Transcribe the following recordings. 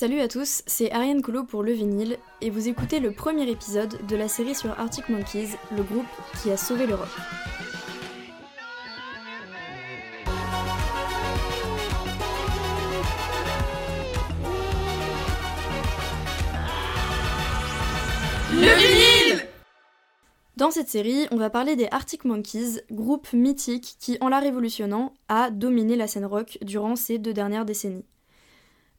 Salut à tous, c'est Ariane Colo pour Le Vinyle et vous écoutez le premier épisode de la série sur Arctic Monkeys, le groupe qui a sauvé l'Europe. Le vinyle Dans cette série, on va parler des Arctic Monkeys, groupe mythique qui, en la révolutionnant, a dominé la scène rock durant ces deux dernières décennies.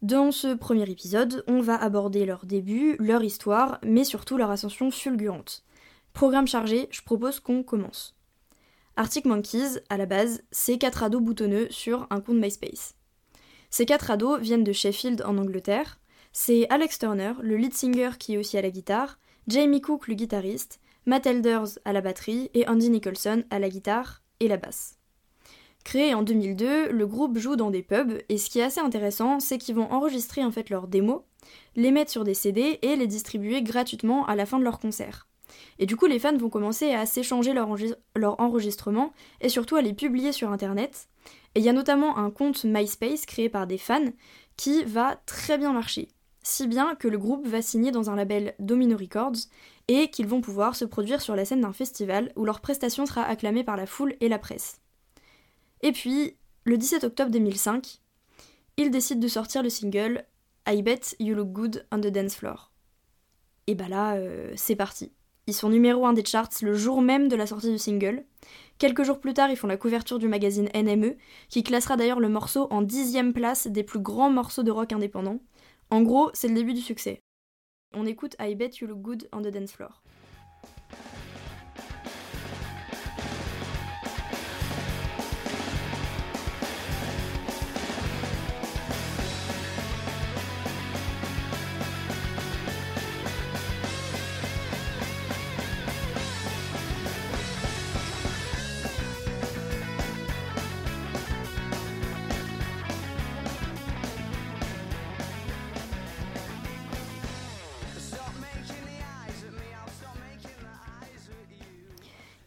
Dans ce premier épisode, on va aborder leur début, leur histoire, mais surtout leur ascension fulgurante. Programme chargé, je propose qu'on commence. Arctic Monkeys, à la base, c'est quatre ados boutonneux sur un compte MySpace. Ces quatre ados viennent de Sheffield en Angleterre. C'est Alex Turner, le lead singer qui est aussi à la guitare, Jamie Cook, le guitariste, Matt Elders à la batterie et Andy Nicholson à la guitare et la basse. Créé en 2002, le groupe joue dans des pubs et ce qui est assez intéressant, c'est qu'ils vont enregistrer en fait leurs démos, les mettre sur des CD et les distribuer gratuitement à la fin de leur concert. Et du coup, les fans vont commencer à s'échanger leur, leur enregistrement et surtout à les publier sur internet. Et il y a notamment un compte MySpace créé par des fans qui va très bien marcher. Si bien que le groupe va signer dans un label Domino Records et qu'ils vont pouvoir se produire sur la scène d'un festival où leur prestation sera acclamée par la foule et la presse. Et puis, le 17 octobre 2005, ils décident de sortir le single I Bet You Look Good on the Dance Floor. Et bah là, euh, c'est parti. Ils sont numéro 1 des charts le jour même de la sortie du single. Quelques jours plus tard, ils font la couverture du magazine NME, qui classera d'ailleurs le morceau en dixième place des plus grands morceaux de rock indépendants. En gros, c'est le début du succès. On écoute I Bet You Look Good on the Dance Floor.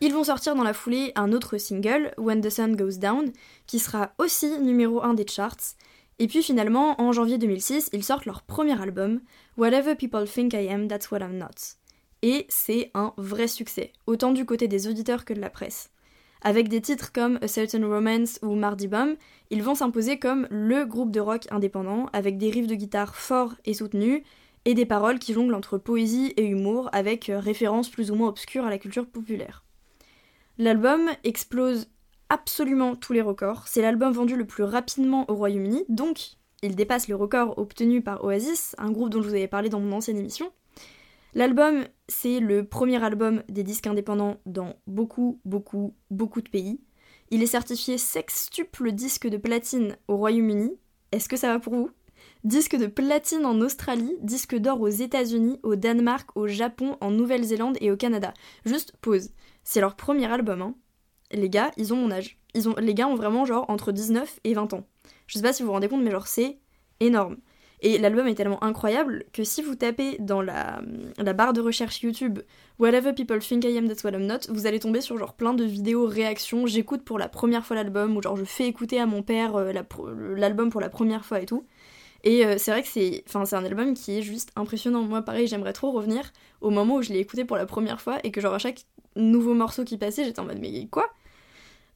Ils vont sortir dans la foulée un autre single, When the Sun Goes Down, qui sera aussi numéro 1 des charts. Et puis finalement, en janvier 2006, ils sortent leur premier album, Whatever People Think I Am, That's What I'm Not. Et c'est un vrai succès, autant du côté des auditeurs que de la presse. Avec des titres comme A Certain Romance ou Mardi Bum, ils vont s'imposer comme le groupe de rock indépendant, avec des riffs de guitare forts et soutenus, et des paroles qui jonglent entre poésie et humour, avec références plus ou moins obscures à la culture populaire. L'album explose absolument tous les records. C'est l'album vendu le plus rapidement au Royaume-Uni, donc il dépasse le record obtenu par Oasis, un groupe dont je vous avais parlé dans mon ancienne émission. L'album, c'est le premier album des disques indépendants dans beaucoup, beaucoup, beaucoup de pays. Il est certifié sextuple disque de platine au Royaume-Uni. Est-ce que ça va pour vous? Disque de platine en Australie, disque d'or aux États-Unis, au Danemark, au Japon, en Nouvelle-Zélande et au Canada. Juste pause. C'est leur premier album, hein. Les gars, ils ont mon âge. Les gars ont vraiment genre entre 19 et 20 ans. Je sais pas si vous vous rendez compte, mais genre c'est énorme. Et l'album est tellement incroyable que si vous tapez dans la, barre de recherche YouTube Whatever People Think I Am That's What I'm Not, vous allez tomber sur genre plein de vidéos réactions. J'écoute pour la première fois l'album, ou genre je fais écouter à mon père euh, l'album pour la première fois et tout. Et euh, c'est vrai que c'est, c'est un album qui est juste impressionnant. Moi, pareil, j'aimerais trop revenir au moment où je l'ai écouté pour la première fois et que genre à chaque nouveau morceau qui passait, j'étais en mode mais quoi?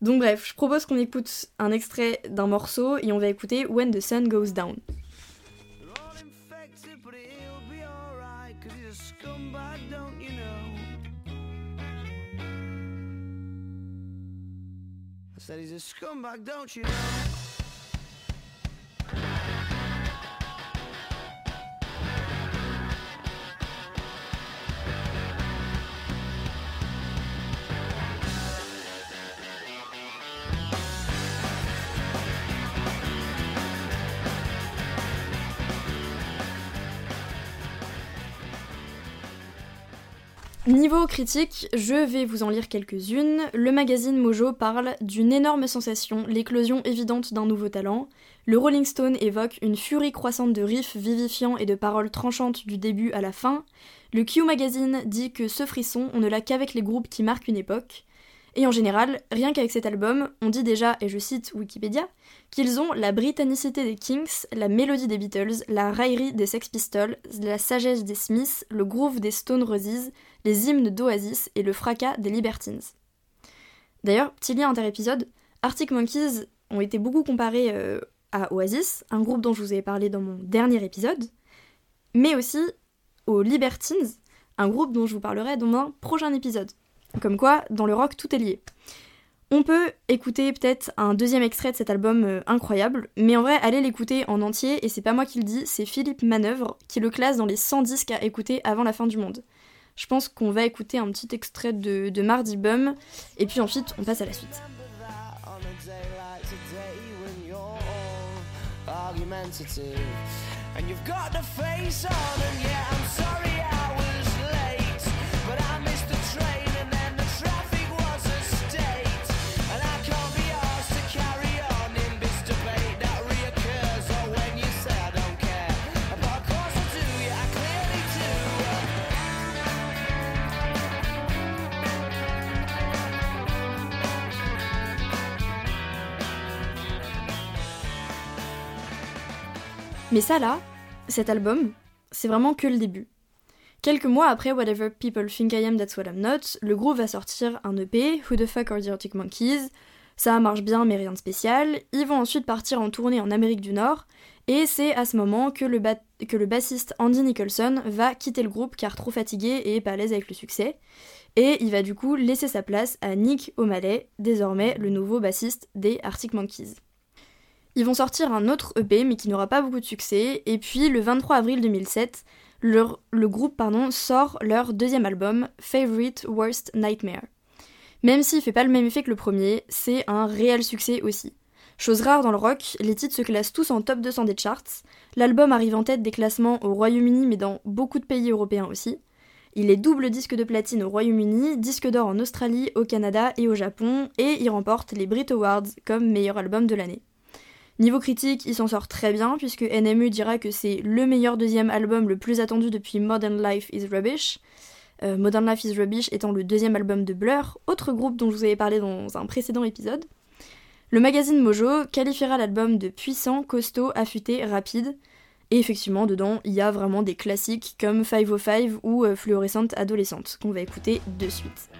Donc bref, je propose qu'on écoute un extrait d'un morceau et on va écouter When the Sun Goes Down. Niveau critique, je vais vous en lire quelques-unes. Le magazine Mojo parle d'une énorme sensation, l'éclosion évidente d'un nouveau talent. Le Rolling Stone évoque une furie croissante de riffs vivifiants et de paroles tranchantes du début à la fin. Le Q Magazine dit que ce frisson, on ne l'a qu'avec les groupes qui marquent une époque. Et en général, rien qu'avec cet album, on dit déjà, et je cite Wikipédia, qu'ils ont la britannicité des Kings, la mélodie des Beatles, la raillerie des Sex Pistols, la sagesse des Smiths, le groove des Stone Roses, les hymnes d'Oasis et le fracas des Libertines. D'ailleurs, petit lien inter-épisode, Arctic Monkeys ont été beaucoup comparés euh, à Oasis, un groupe dont je vous ai parlé dans mon dernier épisode, mais aussi aux Libertines, un groupe dont je vous parlerai dans un prochain épisode. Comme quoi, dans le rock, tout est lié. On peut écouter peut-être un deuxième extrait de cet album euh, incroyable, mais en vrai, allez l'écouter en entier, et c'est pas moi qui le dis, c'est Philippe Manœuvre qui le classe dans les 100 disques à écouter avant la fin du monde. Je pense qu'on va écouter un petit extrait de, de Mardi Bum, et puis ensuite on passe à la suite. Mais ça là, cet album, c'est vraiment que le début. Quelques mois après Whatever People Think I Am That's What I'm Not, le groupe va sortir un EP, Who the Fuck Are the Arctic Monkeys? Ça marche bien mais rien de spécial. Ils vont ensuite partir en tournée en Amérique du Nord et c'est à ce moment que le, que bassiste Andy Nicholson va quitter le groupe car trop fatigué et pas à l'aise avec le succès. Et il va du coup laisser sa place à Nick O'Malley, désormais le nouveau bassiste des Arctic Monkeys. Ils vont sortir un autre EP mais qui n'aura pas beaucoup de succès. Et puis le 23 avril 2007, le groupe sort leur deuxième album, Favorite Worst Nightmare. Même s'il fait pas le même effet que le premier, c'est un réel succès aussi. Chose rare dans le rock, les titres se classent tous en top 200 des charts. L'album arrive en tête des classements au Royaume-Uni mais dans beaucoup de pays européens aussi. Il est double disque de platine au Royaume-Uni, disque d'or en Australie, au Canada et au Japon, et il remporte les Brit Awards comme meilleur album de l'année. Niveau critique, il s'en sort très bien, puisque NME dira que c'est le meilleur deuxième album le plus attendu depuis Modern Life is Rubbish. Euh, Modern Life is Rubbish étant le deuxième album de Blur, autre groupe dont je vous avais parlé dans un précédent épisode. Le magazine Mojo qualifiera l'album de puissant, costaud, affûté, rapide. Et effectivement, dedans, il y a vraiment des classiques comme 505 ou euh, Fluorescente Adolescente, qu'on va écouter de suite.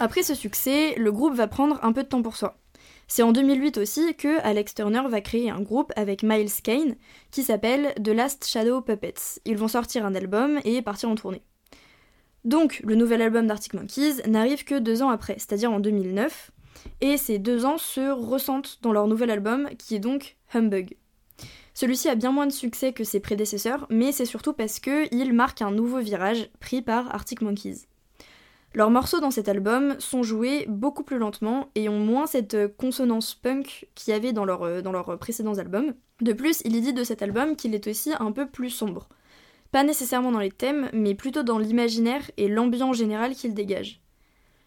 Après ce succès, le groupe va prendre un peu de temps pour soi. C'est en 2008 aussi que Alex Turner va créer un groupe avec Miles Kane qui s'appelle The Last Shadow Puppets. Ils vont sortir un album et partir en tournée. Donc, le nouvel album d'Arctic Monkeys n'arrive que deux ans après, c'est-à-dire en 2009, et ces deux ans se ressentent dans leur nouvel album qui est donc Humbug. Celui-ci a bien moins de succès que ses prédécesseurs, mais c'est surtout parce qu'il marque un nouveau virage pris par Arctic Monkeys. Leurs morceaux dans cet album sont joués beaucoup plus lentement et ont moins cette consonance punk qu'il y avait dans, leur, dans leurs précédents albums. De plus, il est dit de cet album qu'il est aussi un peu plus sombre. Pas nécessairement dans les thèmes, mais plutôt dans l'imaginaire et l'ambiance générale qu'il dégage.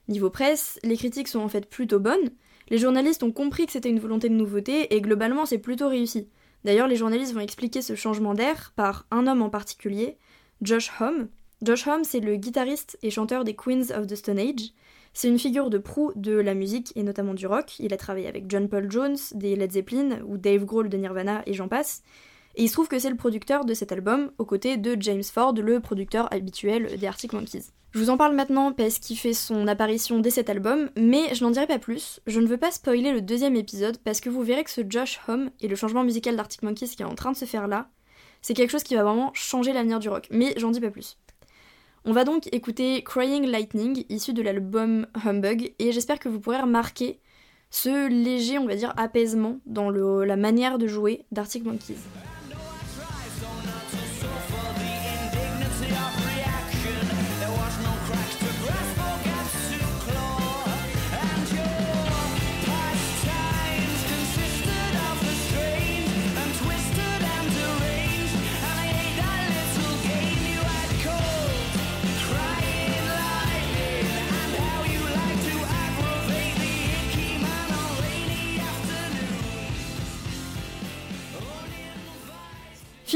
Niveau presse, les critiques sont en fait plutôt bonnes, les journalistes ont compris que c'était une volonté de nouveauté et globalement c'est plutôt réussi. D'ailleurs, les journalistes vont expliquer ce changement d'air par un homme en particulier, Josh Homme, Josh Homme, c'est le guitariste et chanteur des Queens of the Stone Age. C'est une figure de proue de la musique et notamment du rock. Il a travaillé avec John Paul Jones, des Led Zeppelin ou Dave Grohl de Nirvana et j'en passe. Et il se trouve que c'est le producteur de cet album, aux côtés de James Ford, le producteur habituel des Arctic Monkeys. Je vous en parle maintenant parce qu'il fait son apparition dès cet album, mais je n'en dirai pas plus. Je ne veux pas spoiler le deuxième épisode parce que vous verrez que ce Josh Homme et le changement musical d'Arctic Monkeys qui est en train de se faire là, c'est quelque chose qui va vraiment changer l'avenir du rock. Mais j'en dis pas plus. On va donc écouter Crying Lightning, issu de l'album Humbug, et j'espère que vous pourrez remarquer ce léger, on va dire, apaisement dans la manière de jouer d'Arctic Monkeys.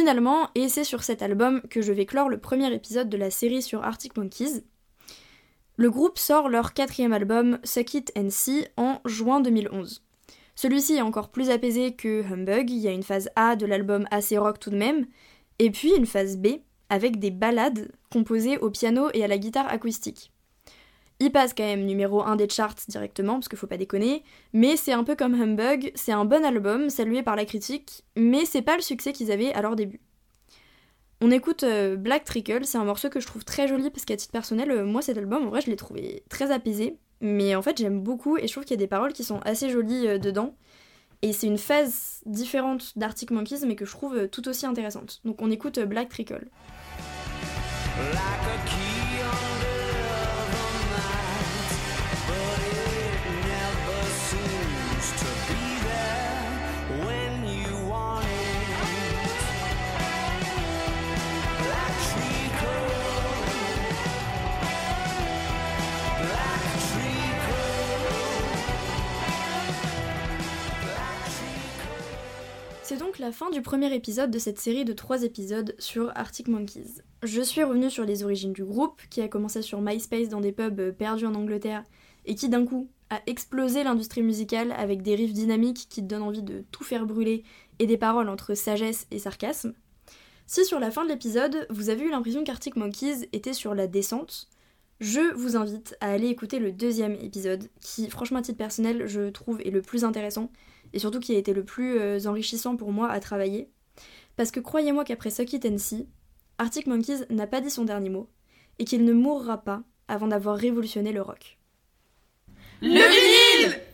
Finalement, et c'est sur cet album que je vais clore le premier épisode de la série sur Arctic Monkeys, le groupe sort leur quatrième album, Suck It and See, en juin 2011. Celui-ci est encore plus apaisé que Humbug, il y a une phase A de l'album assez rock tout de même, et puis une phase B avec des ballades composées au piano et à la guitare acoustique. Il passe quand même numéro 1 des charts directement, parce qu'il faut pas déconner, mais c'est un peu comme Humbug, c'est un bon album, salué par la critique, mais c'est pas le succès qu'ils avaient à leur début. On écoute euh, Black Trickle, c'est un morceau que je trouve très joli parce qu'à titre personnel, euh, moi cet album, en vrai, je l'ai trouvé très apaisé, mais en fait j'aime beaucoup et je trouve qu'il y a des paroles qui sont assez jolies euh, dedans. Et c'est une phase différente d'Arctic Monkeys, mais que je trouve tout aussi intéressante. Donc on écoute Black Trickle. C'est donc la fin du premier épisode de cette série de trois épisodes sur Arctic Monkeys. Je suis revenue sur les origines du groupe, qui a commencé sur MySpace dans des pubs perdus en Angleterre, et qui d'un coup a explosé l'industrie musicale avec des riffs dynamiques qui donnent envie de tout faire brûler et des paroles entre sagesse et sarcasme. Si sur la fin de l'épisode, vous avez eu l'impression qu'Arctic Monkeys était sur la descente, je vous invite à aller écouter le deuxième épisode, qui franchement à titre personnel je trouve est le plus intéressant, et surtout qui a été le plus euh, enrichissant pour moi à travailler. Parce que croyez-moi qu'après Suck It Arctic Monkeys n'a pas dit son dernier mot, et qu'il ne mourra pas avant d'avoir révolutionné le rock. Le